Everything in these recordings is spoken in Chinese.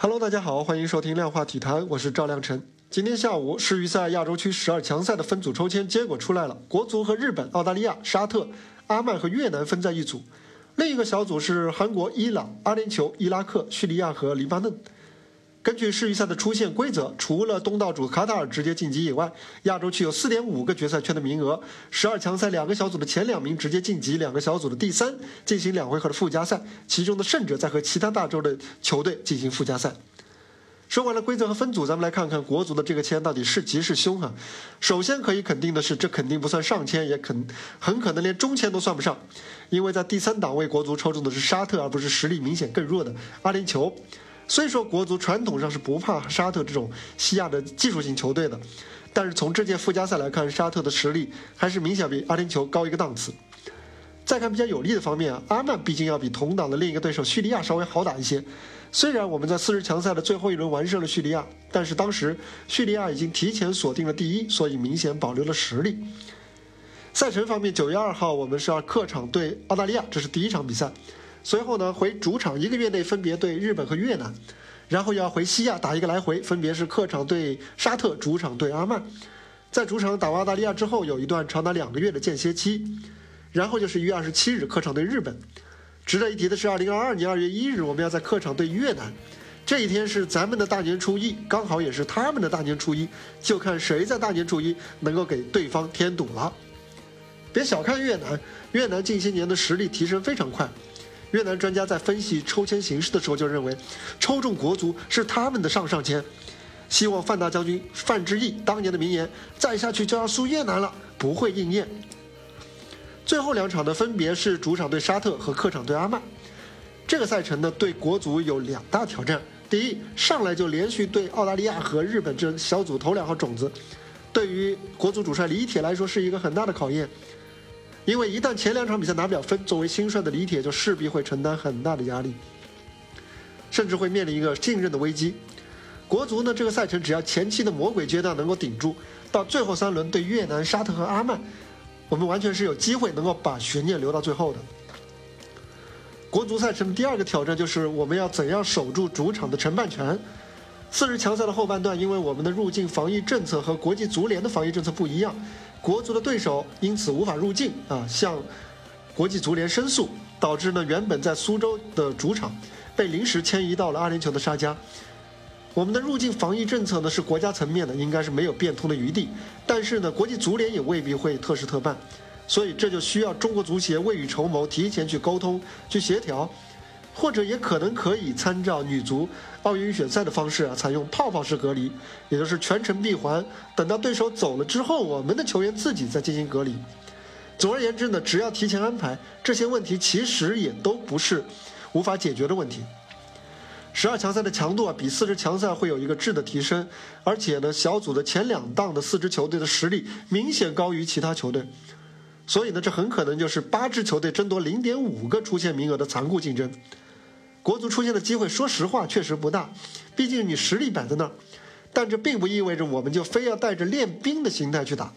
Hello，大家好，欢迎收听量化体坛，我是赵亮晨。今天下午世预赛亚洲区十二强赛的分组抽签结果出来了，国足和日本、澳大利亚、沙特、阿曼和越南分在一组，另一个小组是韩国、伊朗、阿联酋、伊拉克、叙利亚和黎巴嫩。根据世预赛的出线规则，除了东道主卡塔尔直接晋级以外，亚洲区有4.5个决赛圈的名额。十二强赛两个小组的前两名直接晋级，两个小组的第三进行两回合的附加赛，其中的胜者再和其他大洲的球队进行附加赛。说完了规则和分组，咱们来看看国足的这个签到底是吉是凶哈。首先可以肯定的是，这肯定不算上签，也肯很可能连中签都算不上，因为在第三档为国足抽中的是沙特，而不是实力明显更弱的阿联酋。虽说国足传统上是不怕沙特这种西亚的技术型球队的，但是从这届附加赛来看，沙特的实力还是明显比阿联酋高一个档次。再看比较有利的方面，阿曼毕竟要比同档的另一个对手叙利亚稍微好打一些。虽然我们在四十强赛的最后一轮完胜了叙利亚，但是当时叙利亚已经提前锁定了第一，所以明显保留了实力。赛程方面，九月二号我们是要客场对澳大利亚，这是第一场比赛。随后呢，回主场一个月内分别对日本和越南，然后要回西亚打一个来回，分别是客场对沙特，主场对阿曼。在主场打完澳大利亚之后，有一段长达两个月的间歇期，然后就是一月二十七日客场对日本。值得一提的是，二零二二年二月一日我们要在客场对越南，这一天是咱们的大年初一，刚好也是他们的大年初一，就看谁在大年初一能够给对方添堵了。别小看越南，越南近些年的实力提升非常快。越南专家在分析抽签形势的时候就认为，抽中国足是他们的上上签，希望范大将军范志毅当年的名言“再下去就要输越南了”不会应验。最后两场呢，分别是主场对沙特和客场对阿曼。这个赛程呢，对国足有两大挑战：第一，上来就连续对澳大利亚和日本这小组头两号种子，对于国足主帅李铁来说是一个很大的考验。因为一旦前两场比赛拿不了分，作为新帅的李铁就势必会承担很大的压力，甚至会面临一个信任的危机。国足呢，这个赛程只要前期的魔鬼阶段能够顶住，到最后三轮对越南、沙特和阿曼，我们完全是有机会能够把悬念留到最后的。国足赛程的第二个挑战就是我们要怎样守住主场的承办权。四十强赛的后半段，因为我们的入境防疫政策和国际足联的防疫政策不一样。国足的对手因此无法入境啊，向国际足联申诉，导致呢原本在苏州的主场被临时迁移到了阿联酋的沙迦。我们的入境防疫政策呢是国家层面的，应该是没有变通的余地。但是呢，国际足联也未必会特事特办，所以这就需要中国足协未雨绸缪，提前去沟通、去协调。或者也可能可以参照女足奥运预选赛的方式啊，采用泡泡式隔离，也就是全程闭环，等到对手走了之后，我们的球员自己再进行隔离。总而言之呢，只要提前安排，这些问题其实也都不是无法解决的问题。十二强赛的强度啊，比四支强赛会有一个质的提升，而且呢，小组的前两档的四支球队的实力明显高于其他球队，所以呢，这很可能就是八支球队争夺零点五个出线名额的残酷竞争。国足出现的机会，说实话确实不大，毕竟你实力摆在那儿。但这并不意味着我们就非要带着练兵的心态去打。《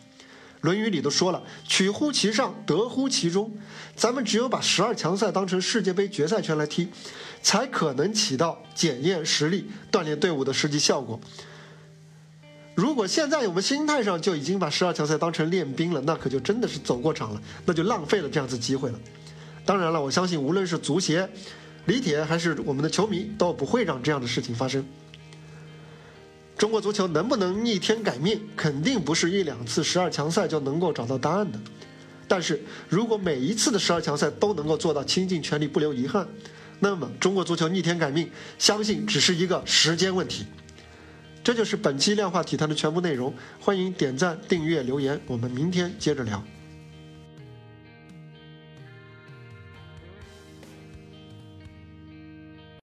论语》里都说了：“取乎其上，得乎其中。”咱们只有把十二强赛当成世界杯决赛圈来踢，才可能起到检验实力、锻炼队伍的实际效果。如果现在我们心态上就已经把十二强赛当成练兵了，那可就真的是走过场了，那就浪费了这样子机会了。当然了，我相信无论是足协。李铁还是我们的球迷都不会让这样的事情发生。中国足球能不能逆天改命，肯定不是一两次十二强赛就能够找到答案的。但是如果每一次的十二强赛都能够做到倾尽全力不留遗憾，那么中国足球逆天改命，相信只是一个时间问题。这就是本期量化体坛的全部内容，欢迎点赞、订阅、留言，我们明天接着聊。